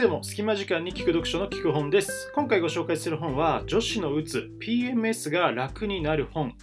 はいどうも、隙間時間に聞く読書の聞く本です。今回ご紹介する本は、女子のうつ PMS が楽になる本。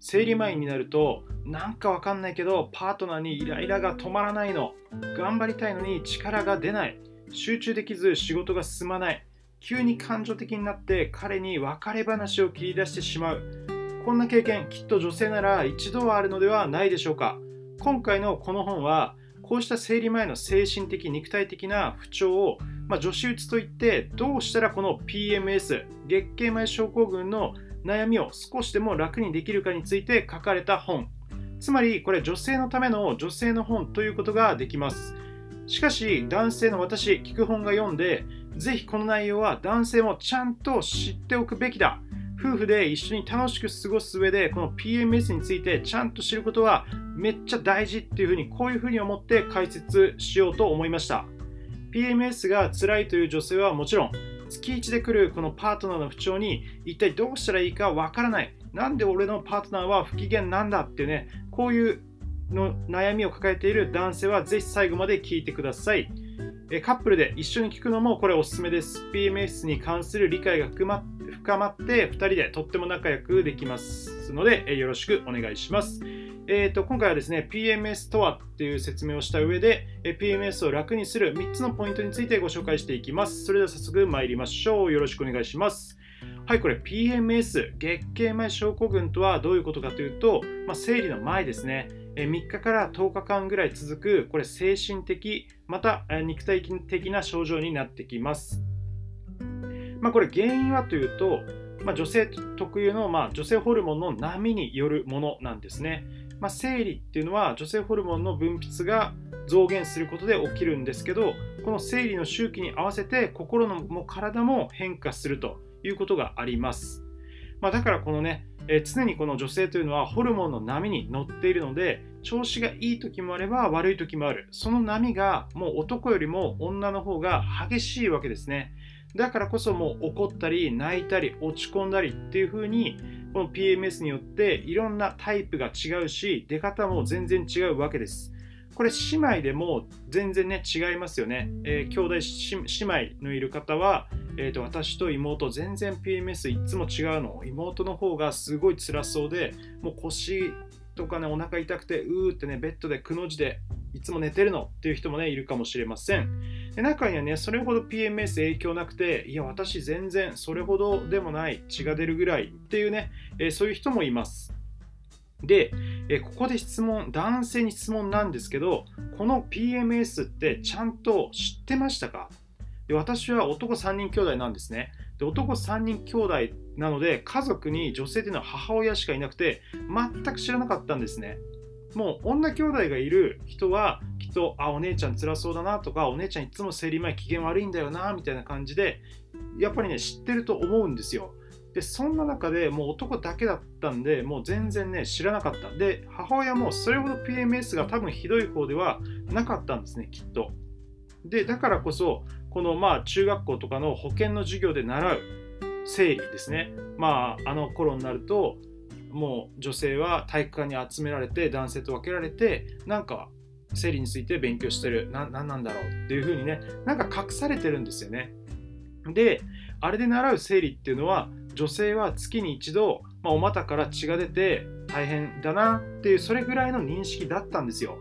生理前になると、なんかわかんないけど、パートナーにイライラが止まらないの。頑張りたいのに力が出ない。集中できず仕事が進まない。急に感情的になって彼に別れ話を切り出してしまう。こんな経験、きっと女性なら一度はあるのではないでしょうか。今回のこの本は、こうした生理前の精神的肉体的な不調を、まあ、女子うつといってどうしたらこの PMS 月経前症候群の悩みを少しでも楽にできるかについて書かれた本。つまりこれ女性のための女性の本ということができます。しかし男性の私聞く本が読んでぜひこの内容は男性もちゃんと知っておくべきだ。夫婦で一緒に楽しく過ごす上でこの PMS についてちゃんと知ることはめっちゃ大事っていうふうにこういうふうに思って解説しようと思いました。PMS が辛いという女性はもちろん月1で来るこのパートナーの不調に一体どうしたらいいかわからない。なんで俺のパートナーは不機嫌なんだってねこういうの悩みを抱えている男性はぜひ最後まで聞いてください。カップルで一緒に聞くのもこれおすすめです。PMS に関する理解が深まっ深まって2人でとっても仲良くできますのでえよろしくお願いします。えーと、今回はですね PMS とはっていう説明をした上で PMS を楽にする3つのポイントについてご紹介していきます。それでは早速参りましょう。よろしくお願いします。はいこれ PMS 月経前症候群とはどういうことかというと、まあ、生理の前ですね。3日から10日間ぐらい続くこれ精神的また肉体的な症状になってきます。まあ、これ原因はというと、まあ、女性特有の、まあ、女性ホルモンの波によるものなんですね。まあ、生理っていうのは女性ホルモンの分泌が増減することで起きるんですけどこの生理の周期に合わせて心のも体も変化するということがあります、まあ、だからこのね、えー、常にこの女性というのはホルモンの波に乗っているので調子がいい時もあれば悪い時もある。その波がもう男よりも女の方が激しいわけですね。だからこそもう怒ったり泣いたり落ち込んだりっていう風にこの PMS によっていろんなタイプが違うし出方も全然違うわけです。これ姉妹でも全然ね違いますよね。えー、兄弟姉妹のいる方は、えーと、私と妹全然 PMS いつも違うの。妹の方がすごい辛そうでもう腰とかねお腹痛くてうーってねベッドでくの字でいつも寝てるのっていう人もねいるかもしれません。で中にはね、それほど PMS 影響なくて、いや、私全然それほどでもない、血が出るぐらいっていうね、え、そういう人もいます。で、え、ここで質問、男性に質問なんですけど、この PMS ってちゃんと知ってましたか？で私は男3人兄弟なんですね。で男3人兄弟なので家族に女性というのは母親しかいなくて全く知らなかったんですね。もう女兄弟がいる人はきっとあお姉ちゃん辛そうだなとかお姉ちゃんいつも生理前機嫌悪いんだよなみたいな感じでやっぱりね知ってると思うんですよ。でそんな中でもう男だけだったんでもう全然ね知らなかった。で母親もそれほど PMS が多分ひどい方ではなかったんですねきっと。でだからこそこのまあ中学校とかの保健の授業で習う生理ですね。まああの頃になるともう女性は体育館に集められて男性と分けられてなんか生理について勉強してる。何なんだろうっていう風にねなんか隠されてるんですよね。であれで習う生理っていうのは女性は月に一度、まあ、お股から血が出て大変だなっていうそれぐらいの認識だったんですよ。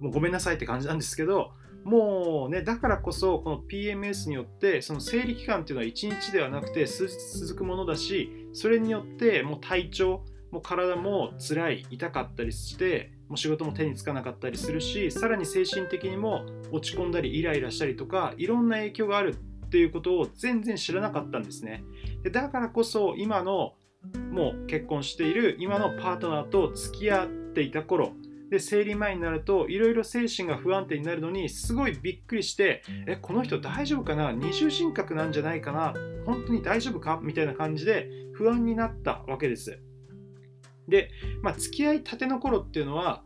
もうごめんなさいって感じなんですけどもうねだからこそこの PMS によってその生理期間っていうのは1日ではなくて数日続くものだしそれによってもう体調も体も辛い痛かったりしてもう仕事も手につかなかったりするしさらに精神的にも落ち込んだりイライラしたりとかいろんな影響があるっていうことを全然知らなかったんですね。でだからこそ今のもう結婚している今のパートナーと付き合っていた頃で生理前になるといろいろ精神が不安定になるのにすごいびっくりしてえこの人大丈夫かな？二重人格なんじゃないかな？本当に大丈夫か？みたいな感じで不安になったわけですで、まあ、付き合いたての頃っていうのは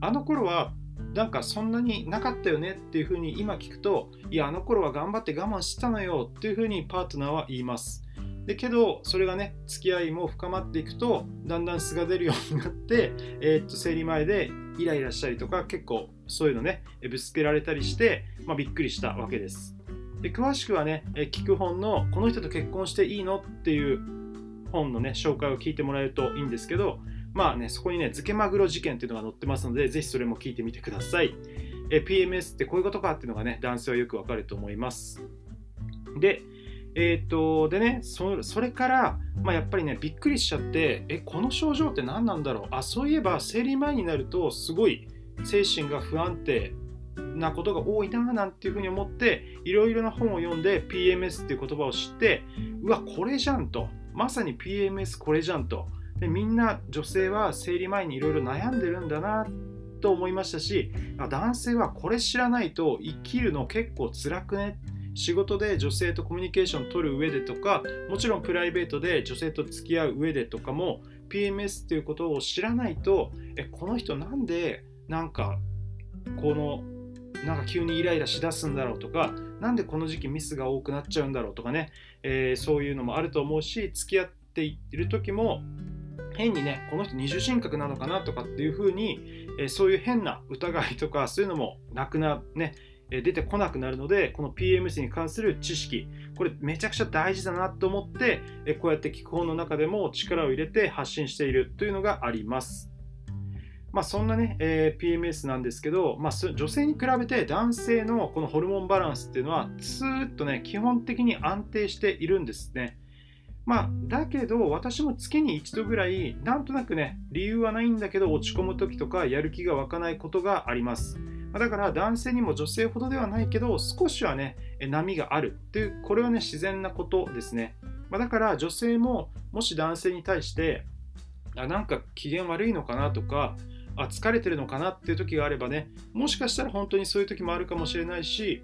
あの頃はなんかそんなになかったよねっていうふうに今聞くといやあの頃は頑張って我慢してたのよっていうふうにパートナーは言います。でけどそれがね付き合いも深まっていくとだんだん素が出るようになって、えー、っと生理前でイライラしたりとか結構そういうのねぶつけられたりして、まあ、びっくりしたわけです。で詳しくはね、え聞く本のこの人と結婚していいのっていう本のね、紹介を聞いてもらえるといいんですけど、まあね、そこにね、漬けマグロ事件っていうのが載ってますので、ぜひそれも聞いてみてください。え PMS ってこういうことかっていうのがね、男性はよくわかると思います。で、えー、っと、でねそ、それから、まあ、やっぱりね、びっくりしちゃって、え、この症状って何なんだろう？あ、そういえば生理前になると、すごい精神が不安定なことが多いななんていうふうに思っていろいろな本を読んで PMS っていう言葉を知ってうわこれじゃんとまさに PMS これじゃんと。でみんな女性は生理前にいろいろ悩んでるんだなと思いましたし男性はこれ知らないと生きるの結構辛くね？仕事で女性とコミュニケーション取る上でとかもちろんプライベートで女性と付き合う上でとかも PMS っていうことを知らないとえこの人なんでなんかこのなんか急にイライラしだすんだろうとかなんでこの時期ミスが多くなっちゃうんだろうとかね、えー、そういうのもあると思うし付き合っている時も変にねこの人二重人格なのかなとかっていうふうに、えー、そういう変な疑いとかそういうのもなくなね出てこなくなるのでこの PMS に関する知識これめちゃくちゃ大事だなと思ってこうやって聞く本の中でも力を入れて発信しているというのがあります。まあ、そんなね、えー、PMS なんですけど、まあ、女性に比べて男性のこのホルモンバランスっていうのはずっとね基本的に安定しているんですね。まあ、だけど私も月に一度ぐらいなんとなくね理由はないんだけど落ち込む時とかやる気が湧かないことがあります。だから男性にも女性ほどではないけど少しはね波があるっていうこれはね自然なことですね。まあ、だから女性ももし男性に対してあなんか機嫌悪いのかなとかあ疲れてるのかなっていう時があればねもしかしたら本当にそういう時もあるかもしれないし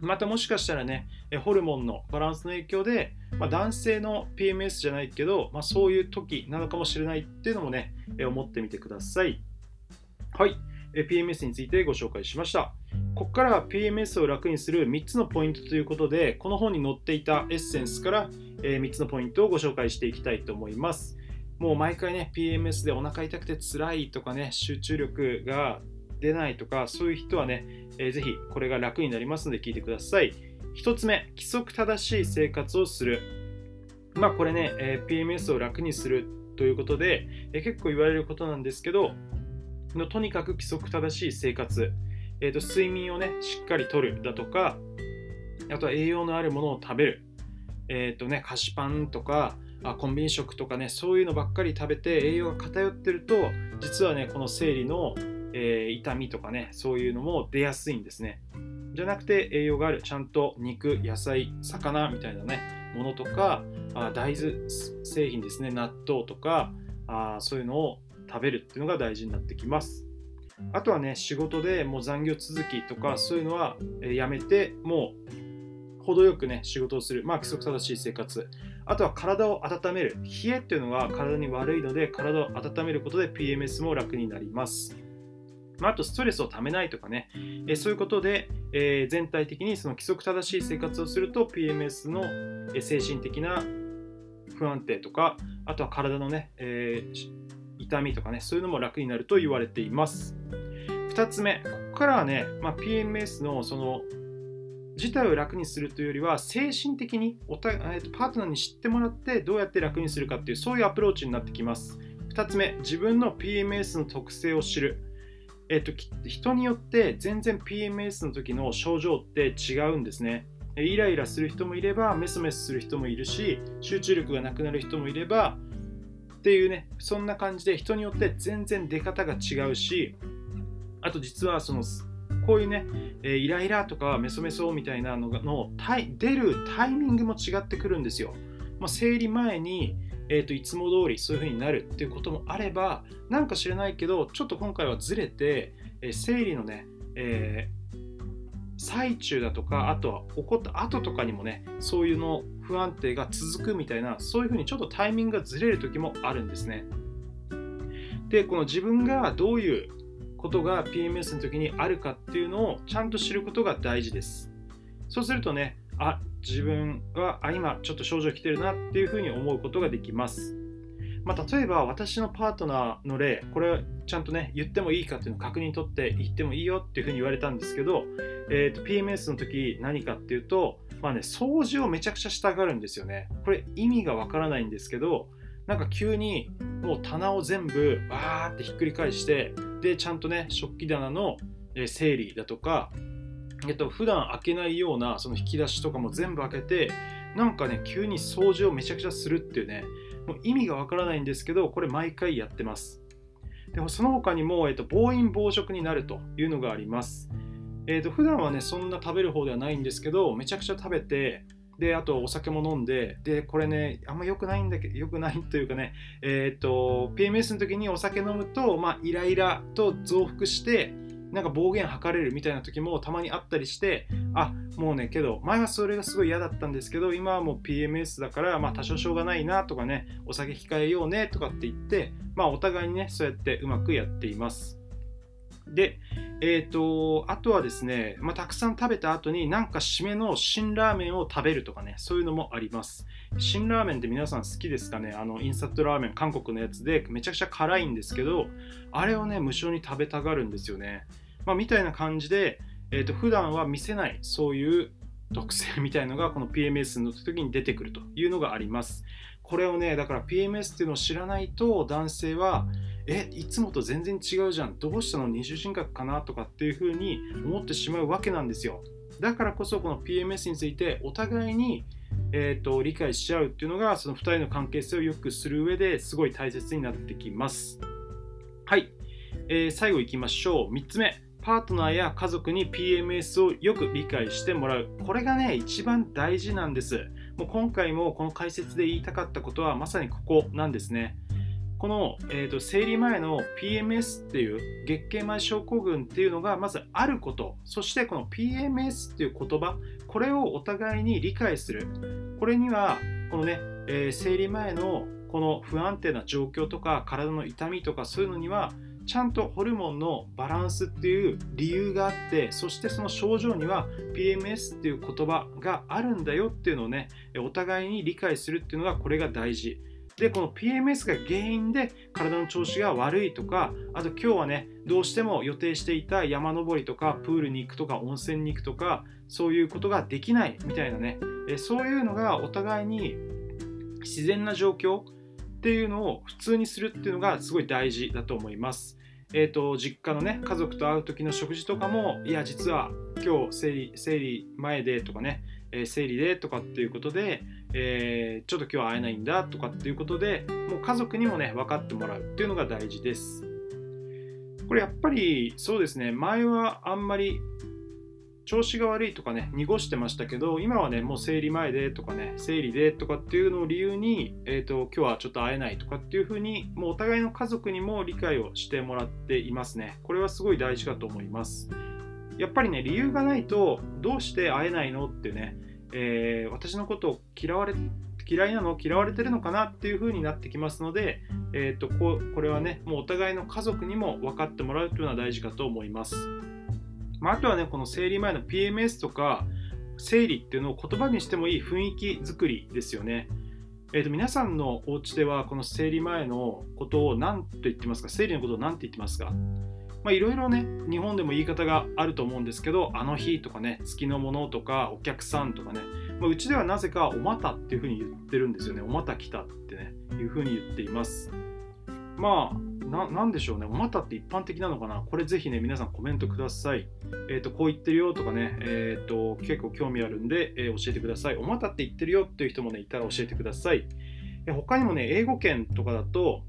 またもしかしたらねホルモンのバランスの影響で、まあ、男性の PMS じゃないけど、まあ、そういう時なのかもしれないっていうのもね思ってみてください。はい。PMS についてご紹介しました。ここからは PMS を楽にする3つのポイントということでこの本に載っていたエッセンスから3つのポイントをご紹介していきたいと思います。もう毎回ね PMS でお腹痛くて辛いとかね集中力が出ないとかそういう人はね、えー、ぜひこれが楽になりますので聞いてください。1つ目規則正しい生活をする。まあこれね、えー、PMS を楽にするということで、えー、結構言われることなんですけどのとにかく規則正しい生活、えーと、睡眠をねしっかりとるだとかあとは栄養のあるものを食べる。えっ、ー、とね菓子パンとかあコンビニ食とかねそういうのばっかり食べて栄養が偏ってると実はねこの生理の、えー、痛みとかねそういうのも出やすいんですね。じゃなくて栄養があるちゃんと肉野菜魚みたいなねものとかあ大豆製品ですね納豆とかあそういうのを食べるっていうのが大事になってきます。あとはね仕事でもう残業続きとかそういうのはやめてもう程よくね仕事をするまあ規則正しい生活あとは体を温める。冷えっていうのは体に悪いので、体を温めることで PMS も楽になります。まあ、あとストレスをためないとかね、えそういうことで、えー、全体的にその規則正しい生活をすると PMS の精神的な不安定とか、あとは体のね、えー、痛みとかね、そういうのも楽になると言われています。2つ目、ここからはね、まあ、PMS のその自体を楽にするというよりは精神的におた、えー、とパートナーに知ってもらってどうやって楽にするかっていうそういうアプローチになってきます。2つ目自分の PMS の特性を知る。えっ、ー、と人によって全然 PMS の時の症状って違うんですね。イライラする人もいればメソメソする人もいるし集中力がなくなる人もいればっていうねそんな感じで人によって全然出方が違うしあと実はそのこういうね、えー、イライラとかメソメソみたいなのがの出るタイミングも違ってくるんですよ。まあ、生理前に、えーと、いつも通りそういう風になるっていうこともあればなんか知らないけどちょっと今回はずれて、えー、生理のね、えー、最中だとかあとは起こった後とかにもねそういうの不安定が続くみたいなそういう風にちょっとタイミングがずれる時もあるんですね。でこの自分がどういうことが PMS の時にあるかっていうのをちゃんと知ることが大事です。そうするとね、あ、自分はあ今ちょっと症状来てるなっていうふうに思うことができます。まあ、例えば私のパートナーの例これちゃんとね言ってもいいかっていうのを確認取って言ってもいいよっていうふうに言われたんですけど、えーと、PMS の時何かっていうとまあね掃除をめちゃくちゃしたがるんですよねこれ意味がわからないんですけどなんか急にもう棚を全部わーってひっくり返してでちゃんとね食器棚の整理だとかえっと普段開けないようなその引き出しとかも全部開けてなんかね急に掃除をめちゃくちゃするっていうねもう意味がわからないんですけどこれ毎回やってます。でもその他にも、えっと、暴飲暴食になるというのがあります。えーと、普段はねそんな食べる方ではないんですけどめちゃくちゃ食べてであとお酒も飲んででこれねあんま良くないんだけど良くないというかねえっ、ー、と PMS の時にお酒飲むと、まあ、イライラと増幅してなんか暴言吐かれるみたいな時もたまにあったりしてあもうねけど前はそれがすごい嫌だったんですけど今はもう PMS だからまあ多少しょうがないなとかねお酒控えようねとかって言ってまあお互いにねそうやってうまくやっています。で、えーと、あとはですね、まあ、たくさん食べた後になんか締めの辛ラーメンを食べるとかねそういうのもあります。辛ラーメンって皆さん好きですかね？あのインスタントラーメン韓国のやつでめちゃくちゃ辛いんですけどあれをね無償に食べたがるんですよね。まあ、みたいな感じで、えーと、普段は見せないそういう特性みたいのがこの PMS の時に出てくるというのがあります。これをね、だから PMS っていうのを知らないと男性は、え、いつもと全然違うじゃん。どうしたの？二重人格かな？とかっていうふうに思ってしまうわけなんですよ。だからこそこの PMS についてお互いにえーと、理解し合うっていうのがその2人の関係性を良くする上ですごい大切になってきます。はい、えー、最後いきましょう。3つ目。パートナーや家族に PMS をよく理解してもらう。これがね、一番大事なんです。もう今回もこの解説で言いたかったことはまさにここなんですね。この、えーと、生理前の PMS っていう月経前症候群っていうのがまずあること。そしてこの PMS っていう言葉これをお互いに理解する。これにはこのね、えー、生理前のこの不安定な状況とか体の痛みとかそういうのにはちゃんとホルモンのバランスっていう理由があってそしてその症状には PMS っていう言葉があるんだよっていうのをねお互いに理解するっていうのがこれが大事。でこの PMS が原因で体の調子が悪いとかあと今日はねどうしても予定していた山登りとかプールに行くとか温泉に行くとかそういうことができないみたいなねえそういうのがお互いに自然な状況っていうのを普通にするっていうのがすごい大事だと思います。えーと、実家のね家族と会う時の食事とかもいや実は今日生理生理前でとかね、えー、生理でとかっていうことで、えー、ちょっと今日は会えないんだとかっていうことでもう家族にもね分かってもらうっていうのが大事ですこれやっぱりそうですね前はあんまり調子が悪いとかね、濁してましたけど、今はね、もう生理前でとかね、生理でとかっていうのを理由に、えっ、ー、と、今日はちょっと会えないとかっていうふうに、もうお互いの家族にも理解をしてもらっていますね。これはすごい大事かと思います。やっぱりね、理由がないと、どうして会えないのってね、えー、私のことを嫌われ嫌いなの嫌われてるのかなっていう風になってきますので、えーと、ここれはねもうお互いの家族にも分かってもらうというのは大事かと思います。まあ、あとはね、この生理前の PMS とか、生理っていうのを言葉にしてもいい雰囲気作りですよね。えー、と皆さんのお家ではこの生理前のことを何と言ってますか？生理のことを何て言ってますか？まあ、いろいろね、日本でも言い方があると思うんですけど、あの日とかね、月のものとか、お客さんとかね、まあ、うちではなぜかおまたっていうふうに言ってるんですよね。おまた来たってね、いうふうに言っています。まあ、なんでしょうね、おまたって一般的なのかな？これぜひね、皆さんコメントください。えっ、ー、と、こう言ってるよとかね、えっ、ー、と、結構興味あるんで、えー、教えてください。おまたって言ってるよっていう人もね、いたら教えてください。他にもね、英語圏とかだと、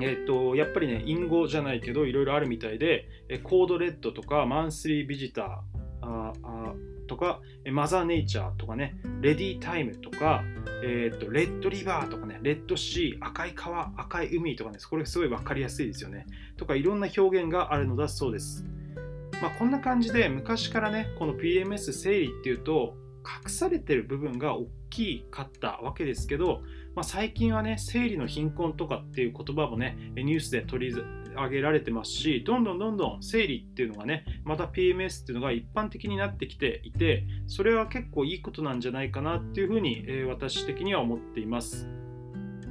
えっ、と、やっぱりね、隠語じゃないけど、いろいろあるみたいで、コードレッドとか、マンスリービジター、ああとか、マザーネイチャーとかね、レディータイムとか、えー、とレッドリバーとかね、レッドシー、赤い川、赤い海とかね、これすごい分かりやすいですよね。とかいろんな表現があるのだそうです。まあ、こんな感じで昔からね、この PMS 生理っていうと、隠されてる部分が大きかったわけですけど、まあ、最近はね、生理の貧困とかっていう言葉もね、ニュースで取り上げられてますし、どんどんどんどん生理っていうのがね、また PMS っていうのが一般的になってきていて、それは結構いいことなんじゃないかなっていうふうに、え、私的には思っています。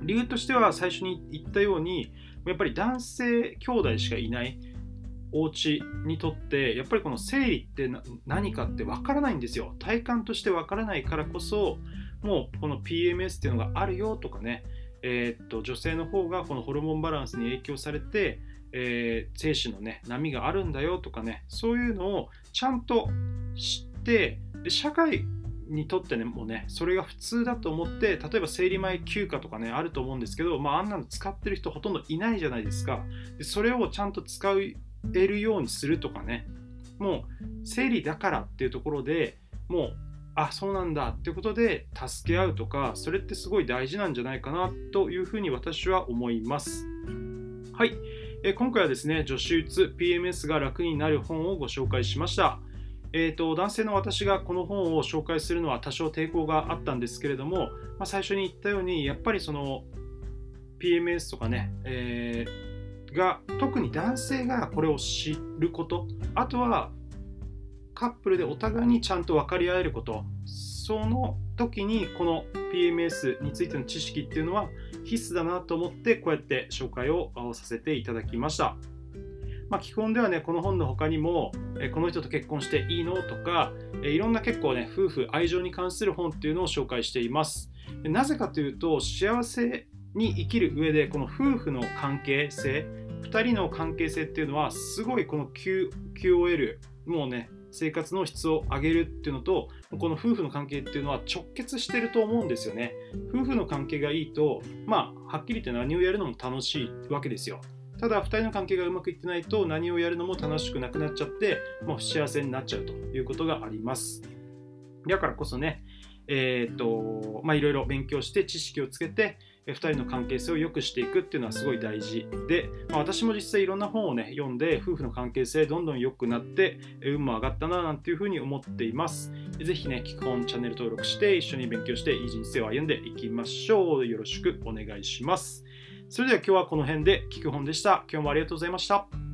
理由としては最初に言ったようにやっぱり男性兄弟しかいないお家にとってやっぱりこの生理って何かってわからないんですよ体感としてわからないからこそもうこの PMS っていうのがあるよとかね、えー、っと女性の方がこのホルモンバランスに影響されて、えー、精子のね波があるんだよとかねそういうのをちゃんと知って社会にとってねもうねそれが普通だと思って例えば生理前休暇とかねあると思うんですけど、まあ、あんなの使ってる人ほとんどいないじゃないですか。でそれをちゃんと使えるようにするとかねもう生理だからっていうところでもうあそうなんだ。ってことで助け合うとかそれってすごい大事なんじゃないかなというふうに私は思います。はい、え今回はですね女子うつ PMS が楽になる本をご紹介しました。えーと、男性の私がこの本を紹介するのは多少抵抗があったんですけれども、まあ、最初に言ったようにやっぱりその PMS とかね、えー、が特に男性がこれを知ることあとはカップルでお互いにちゃんと分かり合えることその時にこの PMS についての知識っていうのは必須だなと思ってこうやって紹介をさせていただきました。まあ、基本ではねこの本の他にも、えこの人と結婚していいのとか、えいろんな結構ね夫婦愛情に関する本っていうのを紹介していますなぜかというと幸せに生きる上でこの夫婦の関係性2人の関係性っていうのはすごいこの QOL もうね生活の質を上げるっていうのとこの夫婦の関係っていうのは直結してると思うんですよね。夫婦の関係がいいとまあはっきり言って何をやるのも楽しいわけですよ。ただ2人の関係がうまくいってないと何をやるのも楽しくなくなっちゃってもう幸せになっちゃうということがあります。だからこそねえー、っとまあいろいろ勉強して知識をつけて2人の関係性を良くしていくっていうのはすごい大事で、まあ、私も実際いろんな本をね読んで夫婦の関係性どんどん良くなって運も上がったななんていうふうに思っています是非ね聞く本チャンネル登録して一緒に勉強していい人生を歩んでいきましょうよろしくお願いしますそれでは今日はこの辺で聞く本でした。今日もありがとうございました。